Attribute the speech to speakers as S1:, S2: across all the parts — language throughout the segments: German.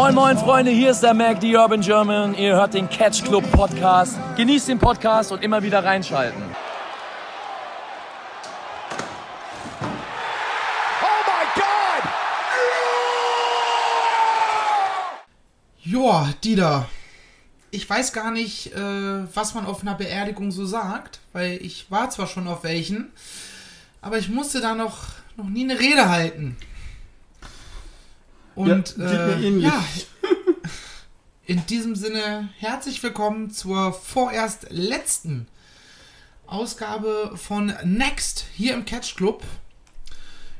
S1: Moin moin Freunde, hier ist der Mac, die Urban German. Ihr hört den Catch Club Podcast. Genießt den Podcast und immer wieder reinschalten.
S2: Joa, Dieter. Ich weiß gar nicht, äh, was man auf einer Beerdigung so sagt, weil ich war zwar schon auf welchen, aber ich musste da noch, noch nie eine Rede halten. Und
S3: Ja, geht mir
S2: äh, ja, in diesem Sinne herzlich willkommen zur vorerst letzten Ausgabe von Next hier im Catch Club.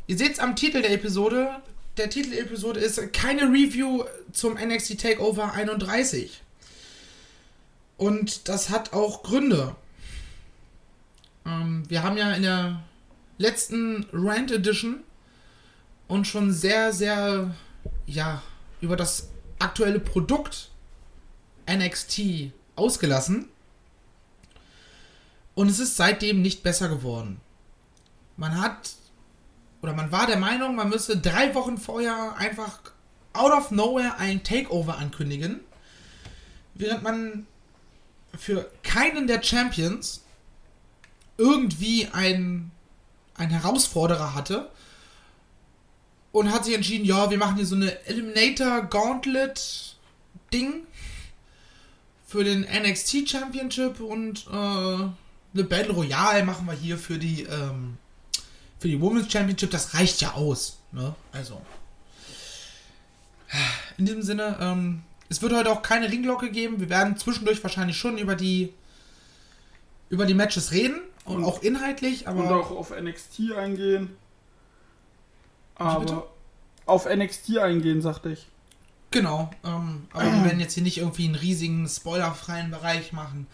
S2: Ihr seht es am Titel der Episode. Der Titel der Episode ist keine Review zum NXT Takeover 31. Und das hat auch Gründe. Ähm, wir haben ja in der letzten Rant Edition uns schon sehr, sehr, ja, über das aktuelle Produkt NXT ausgelassen. Und es ist seitdem nicht besser geworden. Man hat, oder man war der Meinung, man müsse drei Wochen vorher einfach out of nowhere ein Takeover ankündigen. Während man für keinen der Champions irgendwie einen, einen Herausforderer hatte. Und hat sich entschieden, ja, wir machen hier so eine Eliminator Gauntlet Ding für den NXT Championship und äh, eine Battle Royale machen wir hier für die ähm, für die Women's Championship. Das reicht ja aus, ne? Also in diesem Sinne, ähm, es wird heute auch keine Ringglocke geben. Wir werden zwischendurch wahrscheinlich schon über die über die Matches reden und,
S3: Und-
S2: auch inhaltlich, aber
S3: und auch auf NXT eingehen. Aber auf NXT eingehen, sagte ich.
S2: Genau, ähm, aber wir werden jetzt hier nicht irgendwie einen riesigen spoilerfreien Bereich machen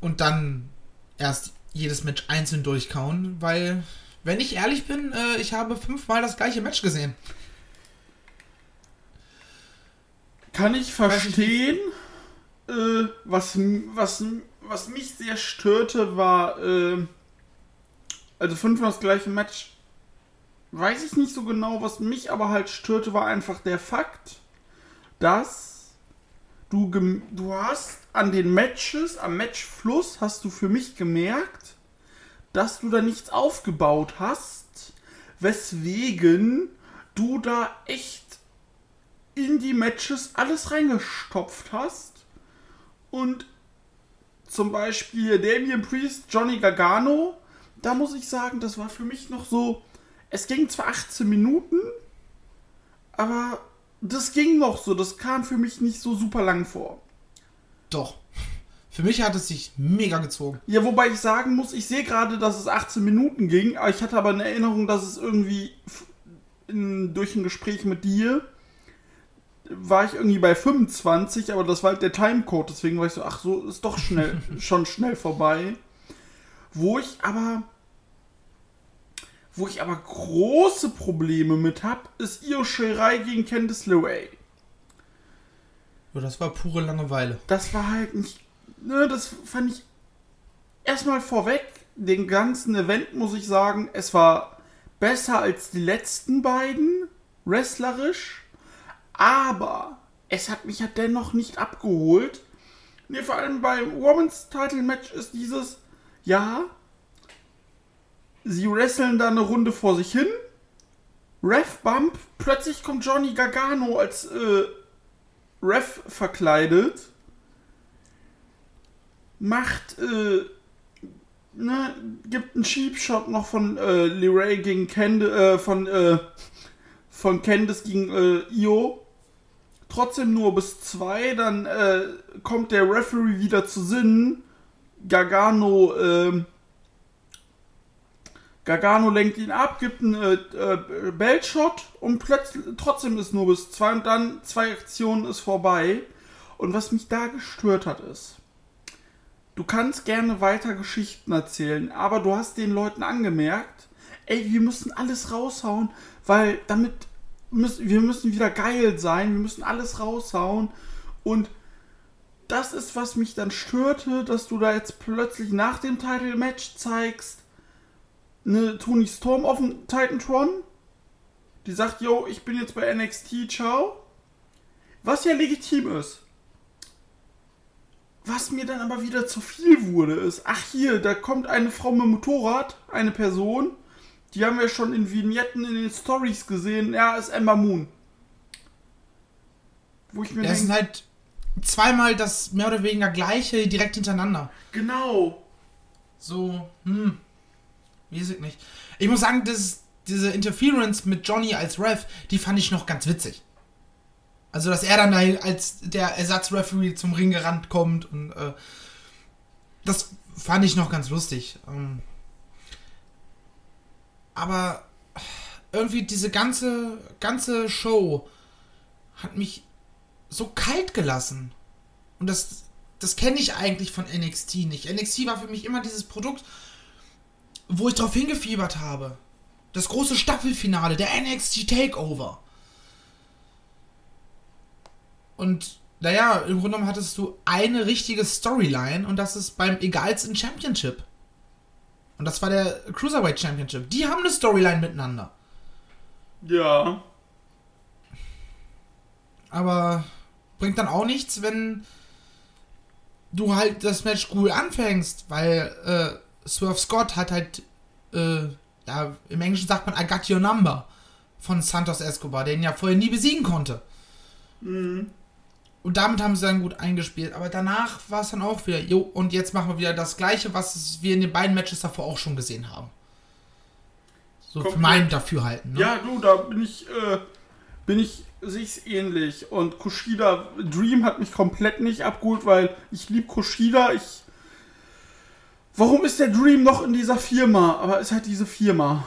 S2: und dann erst jedes Match einzeln durchkauen, weil, wenn ich ehrlich bin, äh, ich habe fünfmal das gleiche Match gesehen.
S3: Kann ich verstehen. Äh, was, was, was mich sehr störte, war, äh, also fünfmal das gleiche Match. Weiß ich nicht so genau, was mich aber halt störte, war einfach der Fakt, dass du, du hast an den Matches, am Matchfluss, hast du für mich gemerkt, dass du da nichts aufgebaut hast, weswegen du da echt in die Matches alles reingestopft hast. Und zum Beispiel Damien Priest, Johnny Gargano, da muss ich sagen, das war für mich noch so, es ging zwar 18 Minuten, aber das ging noch so, das kam für mich nicht so super lang vor.
S2: Doch. Für mich hat es sich mega gezogen.
S3: Ja, wobei ich sagen muss, ich sehe gerade, dass es 18 Minuten ging, aber ich hatte aber eine Erinnerung, dass es irgendwie in, durch ein Gespräch mit dir war ich irgendwie bei 25, aber das war halt der Timecode, deswegen war ich so, ach so, ist doch schnell, schon schnell vorbei. Wo ich aber, wo ich aber große Probleme mit habe, ist Io Shirai gegen Candice LeRae.
S2: Ja, das war pure Langeweile.
S3: das war halt nicht. Ne, das fand ich erstmal vorweg. Den ganzen Event muss ich sagen, es war besser als die letzten beiden, wrestlerisch. Aber es hat mich ja dennoch nicht abgeholt. Ne, vor allem beim Women's Title Match ist dieses, ja, sie wresteln da eine Runde vor sich hin. Ref Bump, plötzlich kommt Johnny Gargano als äh, Ref verkleidet, macht, äh, ne, gibt einen Cheap Shot noch von äh, Leray gegen Candice, äh, von, äh, von Candice gegen äh, Io. Trotzdem nur bis zwei, dann äh, kommt der Referee wieder zu Sinnen. Gargano, ähm, Gargano lenkt ihn ab, gibt einen äh, äh, Beltshot und plötzlich trotzdem ist nur bis zwei und dann zwei Aktionen ist vorbei. Und was mich da gestört hat ist, du kannst gerne weiter Geschichten erzählen, aber du hast den Leuten angemerkt, ey, wir müssen alles raushauen, weil damit müssen wir müssen wieder geil sein, wir müssen alles raushauen und das ist, was mich dann störte, dass du da jetzt plötzlich nach dem Title Match zeigst, eine Tony Storm auf dem Titantron, die sagt, yo, ich bin jetzt bei NXT, ciao. Was ja legitim ist. Was mir dann aber wieder zu viel wurde, ist, ach hier, da kommt eine Frau mit Motorrad, eine Person, die haben wir schon in Vignetten in den Stories gesehen, ja, ist Ember Moon.
S2: Wo ich mir Das sind halt zweimal das mehr oder weniger gleiche direkt hintereinander.
S3: Genau.
S2: So, hm. Weiß ich nicht. Ich muss sagen, das, diese Interference mit Johnny als Ref, die fand ich noch ganz witzig. Also, dass er dann als der Ersatzreferee zum Ring gerannt kommt und äh, das fand ich noch ganz lustig. Ähm, aber irgendwie diese ganze, ganze Show hat mich so kalt gelassen. Und das, das kenne ich eigentlich von NXT nicht. NXT war für mich immer dieses Produkt, wo ich drauf hingefiebert habe. Das große Staffelfinale, der NXT Takeover. Und naja, im Grunde genommen hattest du eine richtige Storyline und das ist beim egalsten Championship. Und das war der Cruiserweight Championship. Die haben eine Storyline miteinander.
S3: Ja.
S2: Aber bringt dann auch nichts, wenn du halt das Match cool anfängst, weil äh, Swerve Scott hat halt, äh, ja, im Englischen sagt man I got your number von Santos Escobar, den ja vorher nie besiegen konnte. Mhm. Und damit haben sie dann gut eingespielt. Aber danach war es dann auch wieder, jo, und jetzt machen wir wieder das Gleiche, was wir in den beiden Matches davor auch schon gesehen haben. So Komplett. für mein Dafürhalten.
S3: Ne? Ja, du, da bin ich, äh, bin ich, sehe ich ähnlich. Und Kushida, Dream hat mich komplett nicht abgeholt, weil ich liebe Kushida. Ich. Warum ist der Dream noch in dieser Firma? Aber es ist halt diese Firma.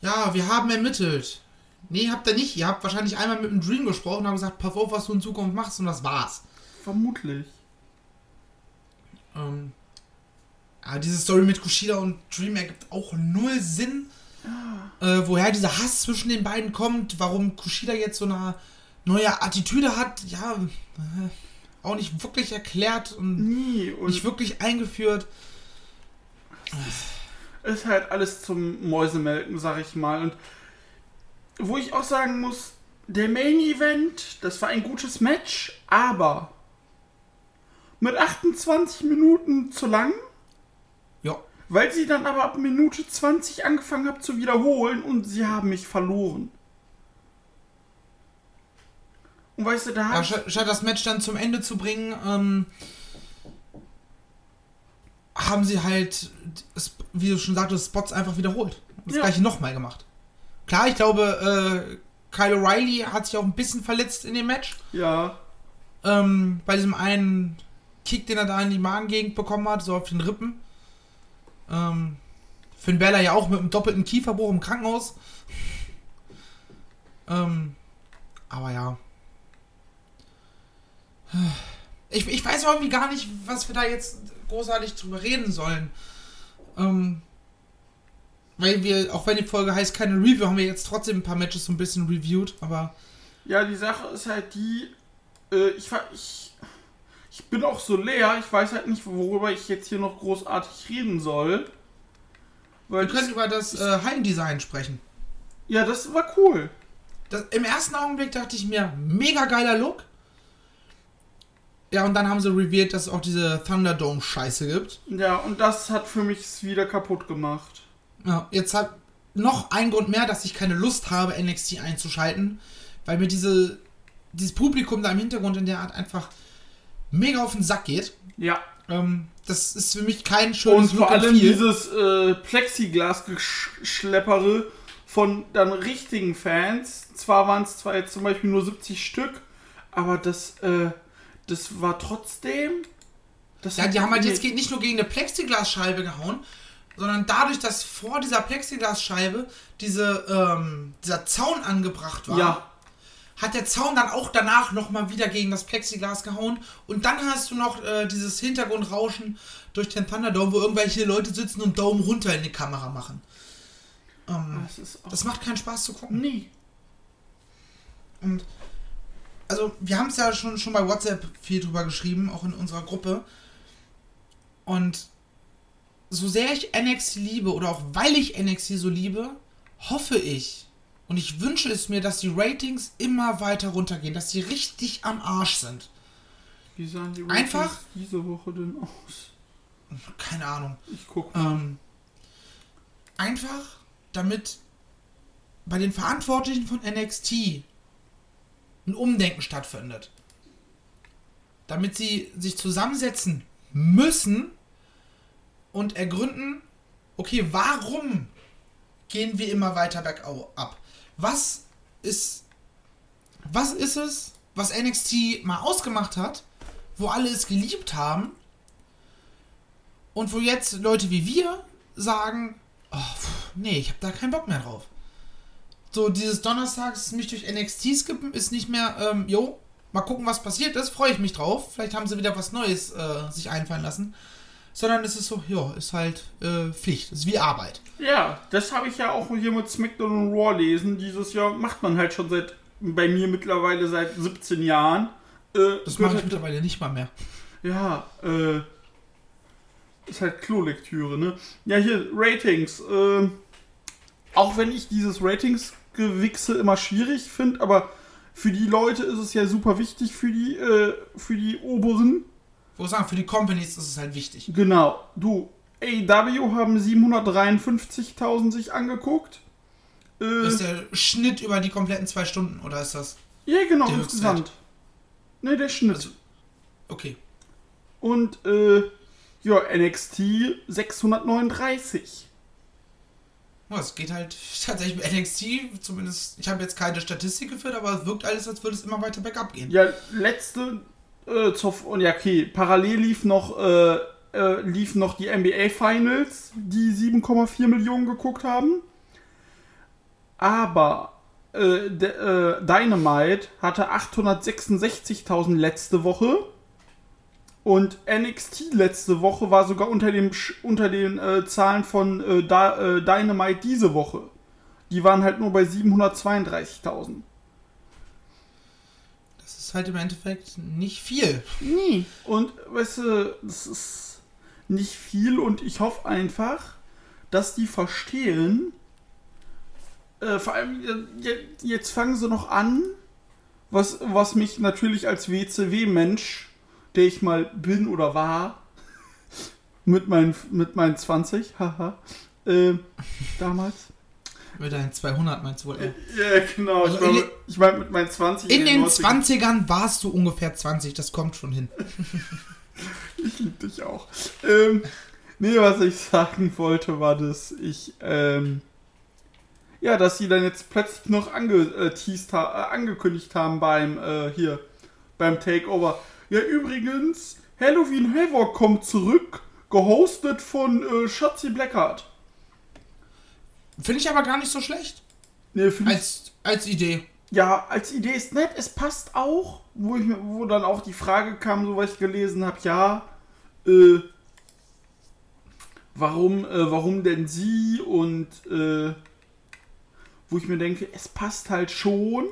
S2: Ja, wir haben ermittelt. Nee, habt ihr nicht. Ihr habt wahrscheinlich einmal mit dem Dream gesprochen und habt gesagt, pass auf, was du in Zukunft machst und das war's.
S3: Vermutlich.
S2: Ähm, aber diese Story mit Kushida und Dream ergibt auch null Sinn. Ja. Äh, woher dieser Hass zwischen den beiden kommt, warum Kushida jetzt so eine neue Attitüde hat, ja, äh, auch nicht wirklich erklärt und,
S3: Nie, und
S2: nicht wirklich eingeführt.
S3: Ist halt alles zum Mäusemelken, sag ich mal. Und wo ich auch sagen muss, der Main Event, das war ein gutes Match, aber mit 28 Minuten zu lang.
S2: Ja.
S3: Weil sie dann aber ab Minute 20 angefangen haben zu wiederholen und sie haben mich verloren. Und weißt du, da
S2: ja, statt das Match dann zum Ende zu bringen, ähm, haben sie halt, wie du schon sagtest, Spots einfach wiederholt. Das ja. gleiche nochmal gemacht. Klar, ich glaube, äh, Kyle O'Reilly hat sich auch ein bisschen verletzt in dem Match.
S3: Ja.
S2: Ähm, bei diesem einen Kick, den er da in die Magengegend bekommen hat, so auf den Rippen. Ähm, Finn Bella ja auch mit einem doppelten Kieferbruch im Krankenhaus. ähm, aber ja. Ich, ich weiß irgendwie gar nicht, was wir da jetzt großartig drüber reden sollen. Ähm, weil wir, auch wenn die Folge heißt keine Review, haben wir jetzt trotzdem ein paar Matches so ein bisschen reviewed, aber.
S3: Ja, die Sache ist halt die, äh, ich, ich, ich bin auch so leer, ich weiß halt nicht, worüber ich jetzt hier noch großartig reden soll.
S2: Weil wir können über das äh, Heimdesign sprechen.
S3: Ja, das war cool.
S2: Das, Im ersten Augenblick dachte ich mir, mega geiler Look. Ja, und dann haben sie revealed, dass es auch diese Thunderdome-Scheiße gibt.
S3: Ja, und das hat für mich wieder kaputt gemacht.
S2: Ja, jetzt hat noch ein Grund mehr, dass ich keine Lust habe, NXT einzuschalten, weil mir diese, dieses Publikum da im Hintergrund in der Art einfach mega auf den Sack geht.
S3: Ja.
S2: Ähm, das ist für mich kein schönes
S3: Und vor allem dieses äh, Plexiglas-Schleppere von dann richtigen Fans. Zwar waren es zwar jetzt zum Beispiel nur 70 Stück, aber das, äh, das war trotzdem.
S2: Das ja, die haben halt jetzt nicht nur gegen eine Plexiglasscheibe gehauen, sondern dadurch, dass vor dieser Plexiglasscheibe diese, ähm, dieser Zaun angebracht war,
S3: ja.
S2: hat der Zaun dann auch danach nochmal wieder gegen das Plexiglas gehauen. Und dann hast du noch äh, dieses Hintergrundrauschen durch den Thunderdome, wo irgendwelche Leute sitzen und Daumen runter in die Kamera machen. Ähm, das, das, macht keinen Spaß zu gucken.
S3: Nie.
S2: Und also, wir haben es ja schon, schon bei WhatsApp viel drüber geschrieben, auch in unserer Gruppe. Und so sehr ich NXT liebe oder auch weil ich NXT so liebe, hoffe ich, Und ich wünsche es mir, dass die Ratings immer weiter runtergehen, dass sie richtig am Arsch sind.
S3: Wie sahen die
S2: Einfach-
S3: Ratings diese Woche denn aus?
S2: Keine Ahnung.
S3: Ich guck mal.
S2: Ähm, einfach, damit bei den Verantwortlichen von NXT ein Umdenken stattfindet. Damit sie sich zusammensetzen müssen und ergründen, okay, warum gehen wir immer weiter bergab? Was ist, was ist es, was NXT mal ausgemacht hat, wo alle es geliebt haben und wo jetzt Leute wie wir sagen, oh, pff, nee, ich habe da keinen Bock mehr drauf. So, dieses Donnerstags mich durch NXT skippen ist nicht mehr, ähm, jo, mal gucken, was passiert ist, freue ich mich drauf. Vielleicht haben sie wieder was Neues äh, sich einfallen lassen. Sondern es ist so, ja, ist halt äh, Pflicht, ist wie Arbeit.
S3: Ja, das habe ich ja auch hier mit SmackDown und Raw lesen. Dieses Jahr macht man halt schon seit, bei mir mittlerweile seit 17 Jahren. Äh,
S2: Das mache ich mittlerweile nicht mal mehr.
S3: Ja, äh. Ist halt Klolektüre, ne? Ja, hier, Ratings. Äh, auch wenn ich dieses Ratings-Gewichse immer schwierig finde, aber für die Leute ist es ja super wichtig, für die, äh, für die Oberen.
S2: Wo sagen, für die Companies ist es halt wichtig.
S3: Genau, du. AEW haben 753.000 sich angeguckt. Äh,
S2: Das ist der Schnitt über die kompletten zwei Stunden, oder ist das?
S3: ja, genau, insgesamt. Ne, der Schnitt.
S2: Also- Okay.
S3: Und, äh, ja, NXT 639.
S2: Ja, es geht halt tatsächlich mit NXT, zumindest, ich habe jetzt keine Statistik geführt, aber es wirkt alles, als würde es immer weiter bergab gehen.
S3: Ja, letzte äh, zur, und ja, okay, parallel lief noch, äh, äh, liefen noch die NBA Finals, die 7,4 Millionen geguckt haben. Aber äh, de, äh, Dynamite hatte 866.000 letzte Woche. Und NXT letzte Woche war sogar unter, dem, Sch- unter den äh, Zahlen von äh, da, äh, Dynamite diese Woche. Die waren halt nur bei 732.000.
S2: Das ist halt im Endeffekt nicht viel.
S3: Nie. Und weißt du, das ist nicht viel und ich hoffe einfach, dass die verstehen. Äh, vor allem, je- jetzt fangen sie noch an, was, was mich natürlich als WCW-Mensch, der ich mal bin oder war, mit meinen, mit meinen 20, haha, äh, damals.
S2: Mit deinen 200 meinst du wohl eher.
S3: Ja, genau.
S2: Also
S3: ich meine
S2: in
S3: ich mein, mit meinen 20.
S2: In den
S3: 90.
S2: 20ern warst du ungefähr 20, das kommt schon hin.
S3: Ich liebe dich auch. Ähm, nee, was ich sagen wollte, war, dass ich, ähm, ja, dass sie dann jetzt plötzlich noch ange, äh, ha äh, angekündigt haben beim, äh, hier, beim Takeover. Ja, übrigens, Halloween Havoc kommt zurück, gehostet von äh, Shotzi Blackheart.
S2: Finde ich aber gar nicht so schlecht.
S3: Nee,
S2: Als, als Idee.
S3: ja, als Idee ist nett, es passt auch, wo, ich, wo dann auch die Frage kam, so was ich gelesen habe, ja, äh, warum, äh, warum denn sie und äh, wo ich mir denke, es passt halt schon.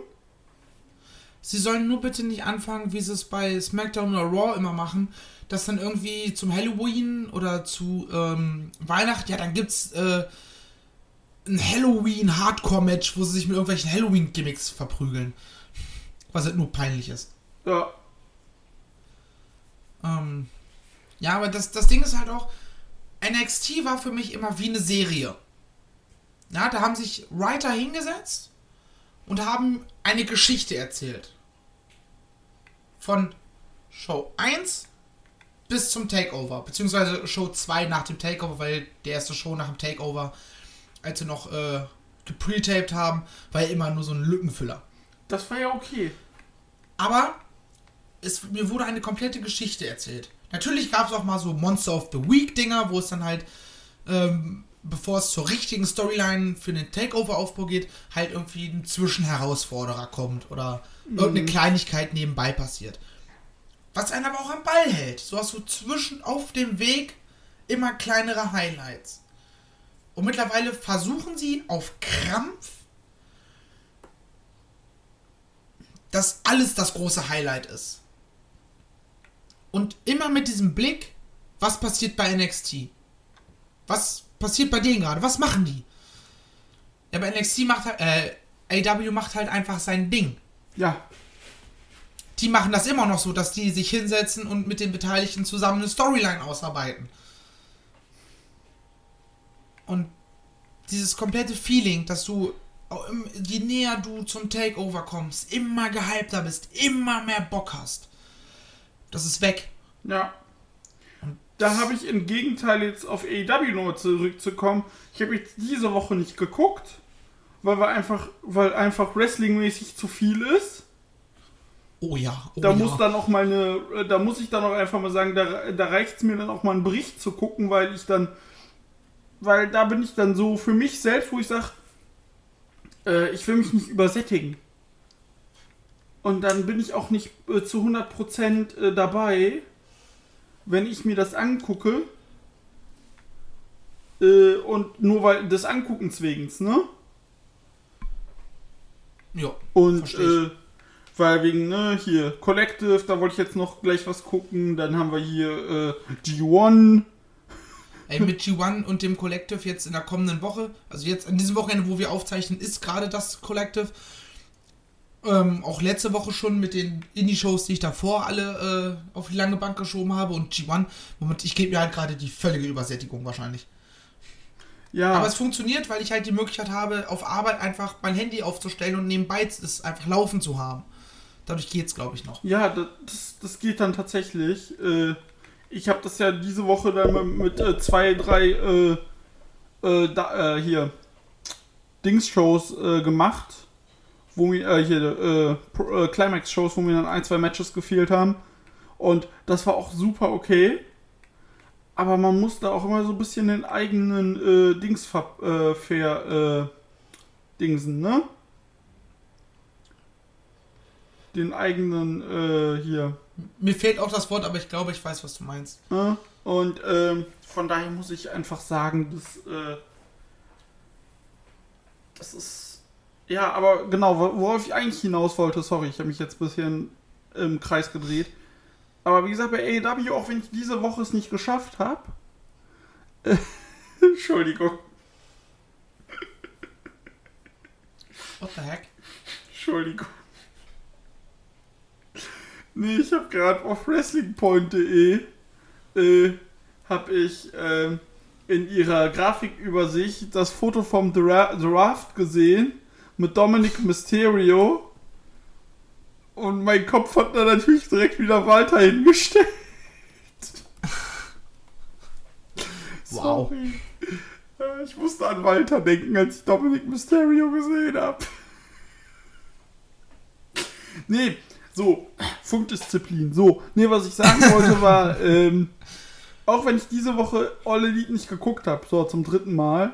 S2: Sie sollen nur bitte nicht anfangen, wie sie es bei SmackDown oder Raw immer machen, dass dann irgendwie zum Halloween oder zu ähm, Weihnachten, ja, dann gibt's äh, ein Halloween-Hardcore-Match, wo sie sich mit irgendwelchen Halloween-Gimmicks verprügeln. Was halt nur peinlich ist.
S3: Ja,
S2: Ähm, ja, aber das, das Ding ist halt auch, NXT war für mich immer wie eine Serie. Ja, da haben sich Writer hingesetzt und haben eine Geschichte erzählt. Von Show 1 bis zum Takeover. Beziehungsweise Show 2 nach dem Takeover, weil die erste Show nach dem Takeover, als sie noch äh, gepretaped haben, war ja immer nur so ein Lückenfüller.
S3: das war ja okay.
S2: Aber es, mir wurde eine komplette Geschichte erzählt. Natürlich gab es auch mal so Monster of the Week Dinger, wo es dann halt, ähm, bevor es zur richtigen Storyline für den Takeover-Aufbau geht, halt irgendwie ein Zwischenherausforderer kommt oder irgendeine Kleinigkeit nebenbei passiert. Was einen aber auch am Ball hält. So hast du zwischen auf dem Weg immer kleinere Highlights. Und mittlerweile versuchen sie auf Krampf dass alles das große Highlight ist. Und immer mit diesem Blick, was passiert bei NXT? Was passiert bei denen gerade? Was machen die? Ja, bei NXT macht halt, äh, AW macht halt einfach sein Ding.
S3: Ja.
S2: Die machen das immer noch so, dass die sich hinsetzen und mit den Beteiligten zusammen eine Storyline ausarbeiten. Und dieses komplette Feeling, dass du, je näher du zum Takeover kommst, immer gehypter bist, immer mehr Bock hast. Das ist weg.
S3: Ja. Da habe ich im Gegenteil jetzt auf AEW nochmal zurückzukommen. Ich habe jetzt diese Woche nicht geguckt, weil wir einfach, weil einfach wrestlingmäßig zu viel ist.
S2: Oh ja, oh
S3: Da
S2: ja.
S3: muss dann auch mal eine, da muss ich dann auch einfach mal sagen, da, da reicht es mir dann auch mal einen Bericht zu gucken, weil ich dann, weil da bin ich dann so für mich selbst, wo ich sage, äh, ich will mich nicht übersättigen. Und dann bin ich auch nicht äh, zu 100% äh, dabei, wenn ich mir das angucke. Äh, und nur weil des Anguckens wegen, ne?
S2: ja.
S3: Und äh, weil wegen, ne, hier, Collective, da wollte ich jetzt noch gleich was gucken. Dann haben wir hier äh, G1.
S2: Ey, mit G1 und dem Collective jetzt in der kommenden Woche, also jetzt an diesem Wochenende, wo wir aufzeichnen, ist gerade das Collective. Ähm, auch letzte Woche schon mit den Indie-Shows, die ich davor alle äh, auf die lange Bank geschoben habe und G1, Moment, ich gebe mir halt gerade die völlige Übersättigung wahrscheinlich.
S3: Ja,
S2: Aber es funktioniert, weil ich halt die Möglichkeit habe, auf Arbeit einfach mein Handy aufzustellen und nebenbei es einfach laufen zu haben. Dadurch geht's, glaube ich, noch.
S3: ja das, das, geht dann tatsächlich. Äh, ich habe das ja diese Woche dann mit, mit äh, zwei, drei äh, äh, da, äh, hier Dings-Shows gemacht. Wo mir, äh, hier, äh, äh, Climax-Shows, wo mir dann ein, zwei Matches gefehlt haben. Und das war auch super okay. Aber man muss da auch immer so ein bisschen den eigenen äh, Dings ver äh, fair äh, dingsen, ne? Den eigenen äh, hier.
S2: Mir fehlt auch das Wort, aber ich glaube, ich weiß, was du meinst.
S3: Und ähm, von daher muss ich einfach sagen, dass äh, das ist ja, aber genau, wo- worauf ich eigentlich hinaus wollte, sorry, ich habe mich jetzt ein bisschen im Kreis gedreht. Aber wie gesagt, bei AEW, auch wenn ich diese Woche es nicht geschafft habe, äh, Entschuldigung,
S2: What the heck?
S3: Entschuldigung. Nee, ich habe gerade auf wrestlingpoint.de äh, habe ich ähm, in ihrer Grafikübersicht das Foto vom Dra Draft gesehen mit Dominic Mysterio und mein Kopf hat da natürlich direkt wieder Walter hingestellt.
S2: Wow.
S3: Sorry. Äh, Ich musste an Walter denken, als ich Dominic Mysterio gesehen habe. Nee, so, Funkdisziplin. So, nee, was ich sagen wollte war, ähm, auch wenn ich diese Woche All Elite nicht geguckt habe, so zum dritten Mal,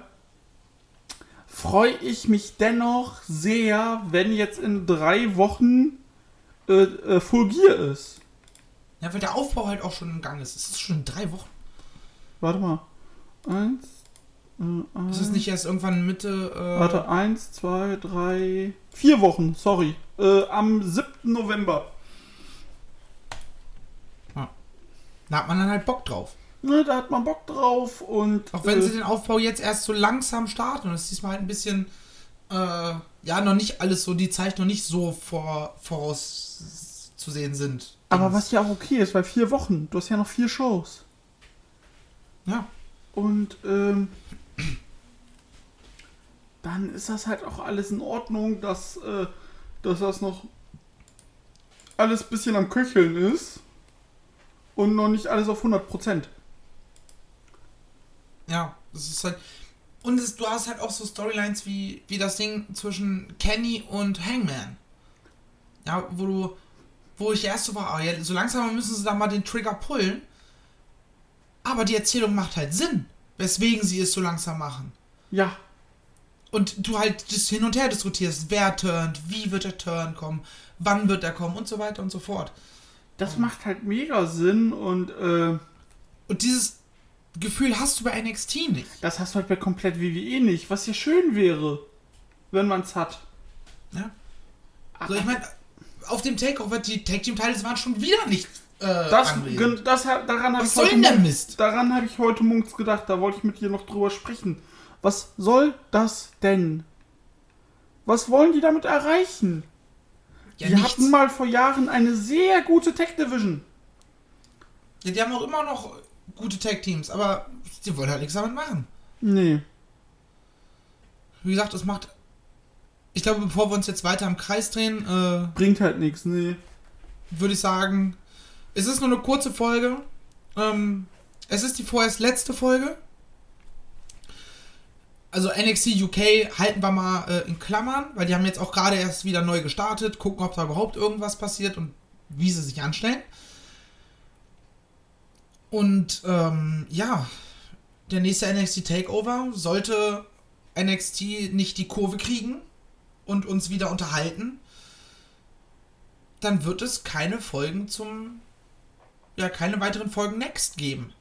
S3: freue ich mich dennoch sehr, wenn jetzt in drei Wochen äh, äh, Full Gear ist.
S2: Ja, weil der Aufbau halt auch schon im Gang ist. Es ist schon in drei Wochen.
S3: Warte mal. Eins. Äh, eins
S2: Ist es nicht erst irgendwann Mitte. Äh,
S3: Warte, eins, zwei, drei, vier Wochen, sorry. Äh, am 7. November.
S2: Da hat man dann halt Bock drauf.
S3: Ne, da hat man Bock drauf und.
S2: Auch wenn
S3: äh,
S2: sie den Aufbau jetzt erst so langsam starten und es ist diesmal halt ein bisschen. Äh, ja, noch nicht alles so, die Zeit noch nicht so vor, vorauszusehen sind.
S3: aber was ja auch okay ist, weil vier Wochen, du hast ja noch vier Shows.
S2: Ja.
S3: Und ähm, dann ist das halt auch alles in Ordnung, dass, äh, dass das noch alles ein bisschen am Köcheln ist und noch nicht alles auf 100%.
S2: Ja, das ist halt. Und es, du hast halt auch so Storylines wie, wie das Ding zwischen Kenny und Hangman. Ja, wo du. Wo ich erst so war, ah, ja, so langsam müssen sie da mal den Trigger pullen. Aber die Erzählung macht halt Sinn, weswegen sie es so langsam machen.
S3: Ja,
S2: Und du halt das hin und her diskutierst, wer turnt, wie wird der Turn kommen, wann wird er kommen und so weiter und so fort.
S3: das macht halt mega Sinn und äh,
S2: Und dieses Gefühl hast du bei NXT nicht.
S3: das hast du halt bei komplett WWE nicht, was ja schön wäre, wenn man es hat.
S2: Ja? Also ich meine, auf dem Takeover, die Tag Team Titles waren schon wieder nicht äh,
S3: Das,
S2: anwesend.
S3: gen- das, daran habe
S2: Was
S3: ich
S2: soll
S3: heute
S2: Mist?
S3: Daran habe ich heute morgens gedacht, da wollte ich mit dir noch drüber sprechen. Was soll das denn? Was wollen die damit erreichen?
S2: Ja,
S3: die
S2: nichts.
S3: hatten mal vor Jahren eine sehr gute Tech Division.
S2: Ja, die haben auch immer noch gute Tag-Teams, aber die wollen halt nichts damit machen.
S3: Nee.
S2: Wie gesagt, es macht. Ich glaube, bevor wir uns jetzt weiter im Kreis drehen, äh,
S3: Bringt halt nichts, nee.
S2: würde ich sagen, es ist nur eine kurze Folge. Ähm, es ist die vorerst letzte Folge. Also NXT UK halten wir mal äh, in Klammern, weil die haben jetzt auch gerade erst wieder neu gestartet, gucken, ob da überhaupt irgendwas passiert und wie sie sich anstellen. Und ähm, ja, der nächste NXT Takeover sollte NXT nicht die Kurve kriegen und uns wieder unterhalten, dann wird es keine Folgen zum. Ja, keine weiteren Folgen Next geben.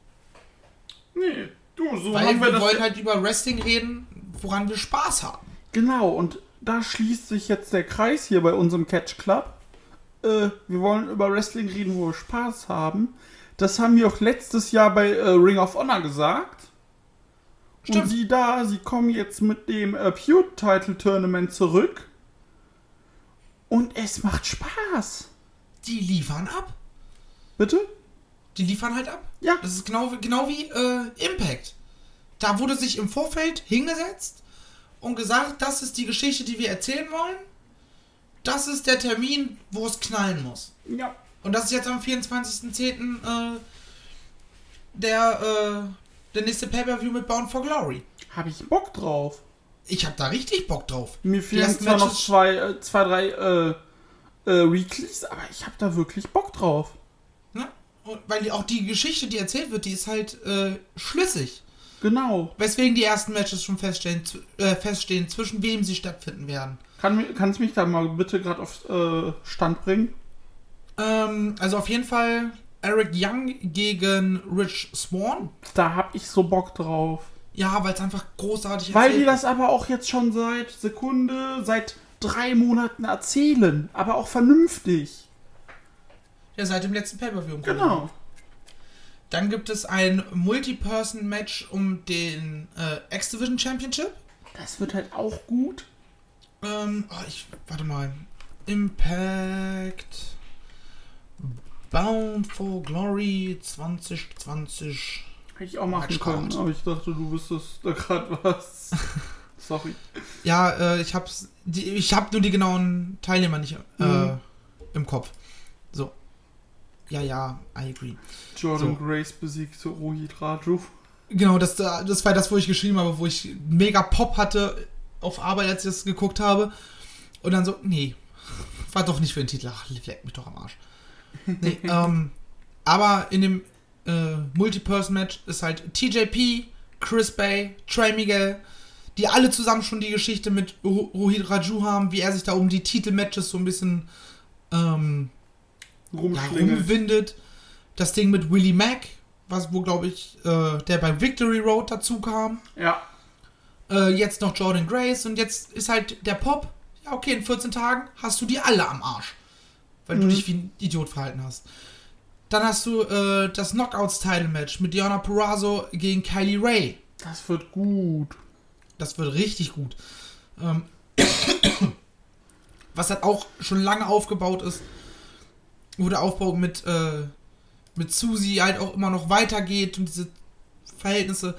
S3: Nee, du, so
S2: Weil
S3: haben wir
S2: wir
S3: das.
S2: wollen halt über Wrestling reden, woran wir Spaß haben.
S3: Genau, und da schließt sich jetzt der Kreis hier bei unserem Catch Club. Äh, wir wollen über Wrestling reden, wo wir Spaß haben. Das haben wir auch letztes Jahr bei äh, Ring of Honor gesagt. Und
S2: Stimmt.
S3: sie da, sie kommen jetzt mit dem äh, Pure Title Tournament zurück. Und es macht Spaß.
S2: Die liefern ab.
S3: Bitte?
S2: Die liefern halt ab.
S3: Ja.
S2: Das ist genau, wie- genau wie äh, Impact. Da wurde sich im Vorfeld hingesetzt und gesagt, das ist die Geschichte, die wir erzählen wollen. Das ist der Termin, wo es knallen muss.
S3: Ja.
S2: Und das ist jetzt am 24.10. Äh, der, äh, der nächste Pay-Per-View mit Bound for Glory.
S3: Habe ich Bock drauf.
S2: Ich habe da richtig Bock drauf.
S3: Mir fehlen zwar noch zwei, äh, zwei drei äh, äh, Weeklies, aber ich habe da wirklich Bock drauf.
S2: Ne? Und weil die, auch die Geschichte, die erzählt wird, die ist halt äh, schlüssig.
S3: Genau.
S2: Weswegen die ersten Matches schon feststehen, äh, feststehen, zwischen wem sie stattfinden werden.
S3: Kann, kannst du mich da mal bitte gerade auf äh, Stand bringen?
S2: Ähm, also auf jeden Fall Eric Young gegen Rich Swan.
S3: Da hab ich so Bock drauf.
S2: Ja, weil es einfach großartig
S3: Weil die das aber auch jetzt schon seit Sekunde, seit drei Monaten erzählen. Aber auch vernünftig.
S2: Ja, seit dem letzten Pay-Per-View.
S3: Genau.
S2: Dann gibt es ein Multi-Person-Match um den äh, X-Division Championship.
S3: Das wird halt auch gut.
S2: Ähm, oh, ich, warte mal. Impact. Bound for Glory 2020.
S3: Hätte ich auch machen können, aber ich dachte, du wüsstest da gerade was. Sorry.
S2: Ja, äh, ich hab's. Die, ich hab nur die genauen Teilnehmer nicht äh,
S3: Mhm.
S2: im Kopf. So. Ja, ja, I agree.
S3: Jordan
S2: So.
S3: Grace besiegt Rohit Raju.
S2: Genau, das, das war das, wo ich geschrieben habe, wo ich mega Pop hatte auf Arbeit, als ich das geguckt habe. Und dann so, nee, war doch nicht für den Titel. Ach, leck mich doch am Arsch. Nee, ähm, aber in dem äh, Multi-Person-Match ist halt TJP, Chris Bay, Trey Miguel, die alle zusammen schon die Geschichte mit Ro- Rohit Raju haben, wie er sich da um die Titelmatches so ein bisschen ähm, rumwindet. Das Ding mit Willie Mack, was wo glaube ich, äh, der bei Victory Road dazu kam.
S3: Ja.
S2: Äh, jetzt noch Jordan Grace und jetzt ist halt der Pop. Ja, okay, in 14 Tagen hast du die alle am Arsch. Weil du
S3: Mhm.
S2: dich wie ein Idiot verhalten hast. Dann hast du äh, das Knockouts-Title-Match mit Diana Purrazzo gegen Kylie Ray.
S3: Das wird gut.
S2: Das wird richtig gut. Ähm, was halt auch schon lange aufgebaut ist, wo der Aufbau mit, äh, mit Susi halt auch immer noch weitergeht und diese Verhältnisse.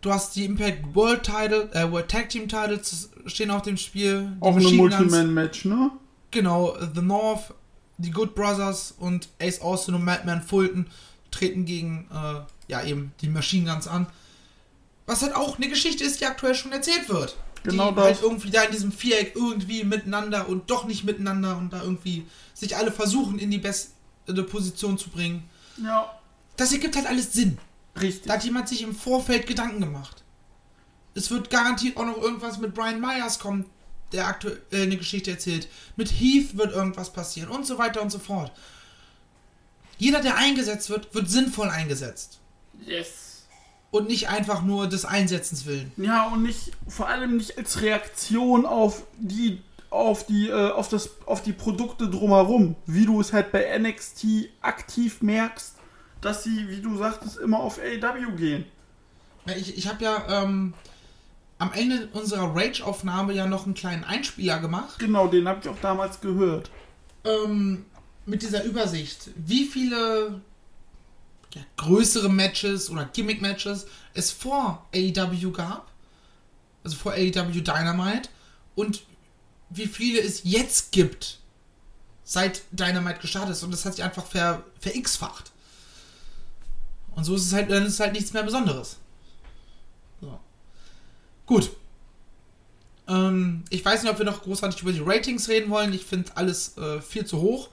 S2: Du hast die Impact World Title, äh, World Tag Team Titles stehen auf dem Spiel.
S3: Auch
S2: Guns-
S3: Multiman-Match, ne?
S2: Genau, The North, die Good Brothers und Ace Austin und Madman Fulton treten gegen, äh, ja eben, die Machine Guns an. Was halt auch eine Geschichte ist, die aktuell schon erzählt wird.
S3: Genau
S2: die
S3: das.
S2: halt irgendwie da in diesem Viereck irgendwie miteinander und doch nicht miteinander und da irgendwie sich alle versuchen in die beste Position zu bringen.
S3: Ja.
S2: Das ergibt halt alles Sinn.
S3: Richtig.
S2: Da hat jemand sich im Vorfeld Gedanken gemacht. Es wird garantiert auch noch irgendwas mit Brian Myers kommen, der aktuell eine Geschichte erzählt. Mit Heath wird irgendwas passieren und so weiter und so fort. Jeder, der eingesetzt wird, wird sinnvoll eingesetzt.
S3: yes.
S2: Und nicht einfach nur des Einsetzens willen.
S3: Ja, und nicht, vor allem nicht als Reaktion auf die, auf die, äh, auf das, auf die Produkte drumherum. Wie du es halt bei NXT aktiv merkst, dass sie, wie du sagtest, immer auf AW gehen.
S2: Ich, ich habe ja ähm, am Ende unserer Rage-Aufnahme ja noch einen kleinen Einspieler gemacht.
S3: Genau, den habe ich auch damals gehört.
S2: Ähm, mit dieser Übersicht, wie viele ja, größere Matches oder Gimmick-Matches es vor AEW gab. Also vor AEW Dynamite. Und wie viele es jetzt gibt, seit Dynamite gestartet ist. Und das hat sich einfach ver, ver x-facht. Und so ist es halt, dann ist es halt nichts mehr Besonderes. Gut. Ähm, ich weiß nicht, ob wir noch großartig über die Ratings reden wollen. Ich finde alles äh, viel zu hoch.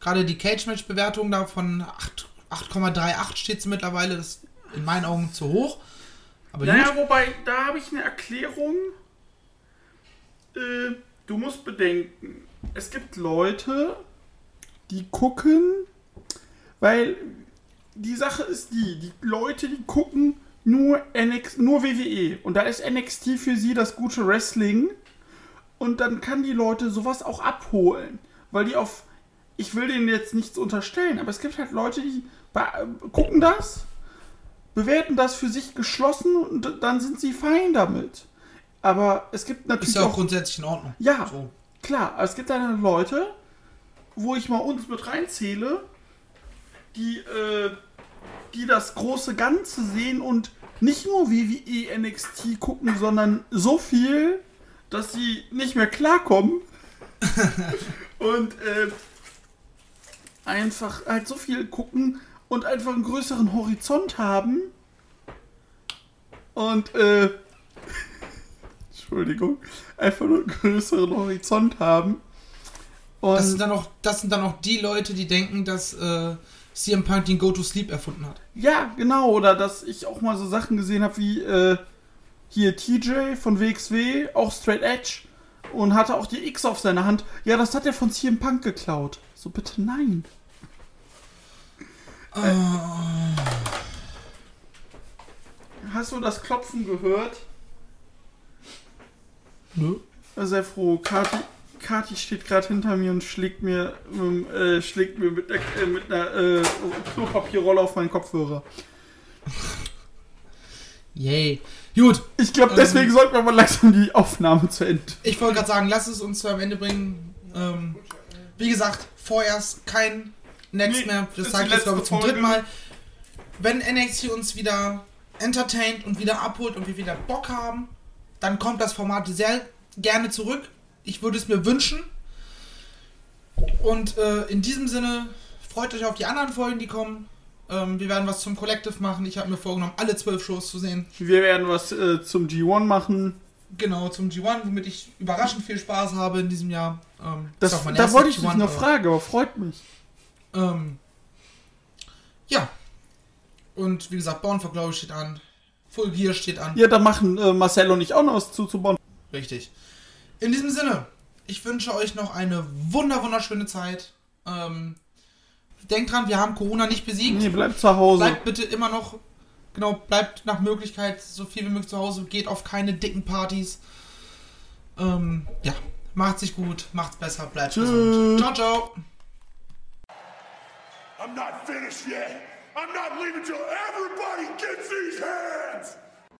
S2: Gerade die Cage-Match-Bewertung da von 8,38 steht sie mittlerweile. Das ist in meinen Augen zu hoch.
S3: Aber naja, wobei, da habe ich eine Erklärung. Äh, du musst bedenken, es gibt Leute, die gucken, weil die Sache ist die, die Leute, die gucken nur, NX, nur WWE und da ist NXT für sie das gute Wrestling und dann kann die Leute sowas auch abholen, weil die auf, ich will denen jetzt nichts unterstellen, aber es gibt halt Leute, die gucken das, bewerten das für sich geschlossen und dann sind sie fein damit. Aber es gibt natürlich.
S2: Ist ja auch, auch grundsätzlich in Ordnung.
S3: Ja, so. klar. Aber es gibt dann Leute, wo ich mal uns mit reinzähle, die, äh, die das große Ganze sehen und nicht nur WWE NXT gucken, sondern so viel, dass sie nicht mehr klarkommen. und äh, einfach halt so viel gucken und einfach einen größeren Horizont haben. Und, äh, Entschuldigung, einfach nur einen größeren Horizont haben.
S2: Und das sind dann auch, das sind dann auch die Leute, die denken, dass äh, CM Punk den Go to Sleep erfunden hat.
S3: Ja, genau. Oder dass ich auch mal so Sachen gesehen habe wie äh, hier TJ von WXW, auch Straight Edge und hatte auch die X auf seiner Hand. Ja, das hat er von CM Punk geklaut. So bitte nein. Oh. Hast du das Klopfen gehört?
S2: Nö.
S3: Sehr froh. Kati, Kati steht gerade hinter mir und schlägt mir, äh, schlägt mir mit, der, äh, mit einer äh, Klopapierrolle auf meinen Kopfhörer.
S2: Yay. Gut.
S3: Ich glaube, deswegen ähm, sollten wir mal langsam die Aufnahme zu Ende.
S2: Ich wollte gerade sagen, lass es uns zu am Ende bringen. Ähm, wie gesagt, vorerst kein Next nee, mehr. Das sage ich jetzt, glaube ich, zum dritten Mal. Wenn NXT uns wieder entertaint und wieder abholt und wir wieder Bock haben, dann kommt das Format sehr gerne zurück. Ich würde es mir wünschen. Und äh, in diesem Sinne, freut euch auf die anderen Folgen, die kommen. Ähm, wir werden was zum Collective machen. Ich habe mir vorgenommen, alle zwölf Shows zu sehen.
S3: Wir werden was äh, zum G1 machen.
S2: Genau, zum G1, womit ich überraschend viel Spaß habe in diesem Jahr.
S3: Ähm, das, da wollte ich dich noch fragen, aber freut mich.
S2: Ähm, ja. Und wie gesagt, Born for Glory steht an. Full Gear steht an.
S3: Ja, da machen äh, Marcel und ich auch noch was zu, zu Born.
S2: Richtig. In diesem Sinne, ich wünsche euch noch eine wunder wunderschöne Zeit. Ähm, denkt dran, wir haben Corona nicht besiegt.
S3: Nee, bleibt zu Hause.
S2: Bleibt bitte immer noch, genau, bleibt nach Möglichkeit so viel wie möglich zu Hause. Geht auf keine dicken Partys. Ähm, ja, macht sich gut, macht's besser, bleibt Tschüss. gesund. Ciao, ciao. I'm not finished yet. I'm not leaving till everybody gets these hands.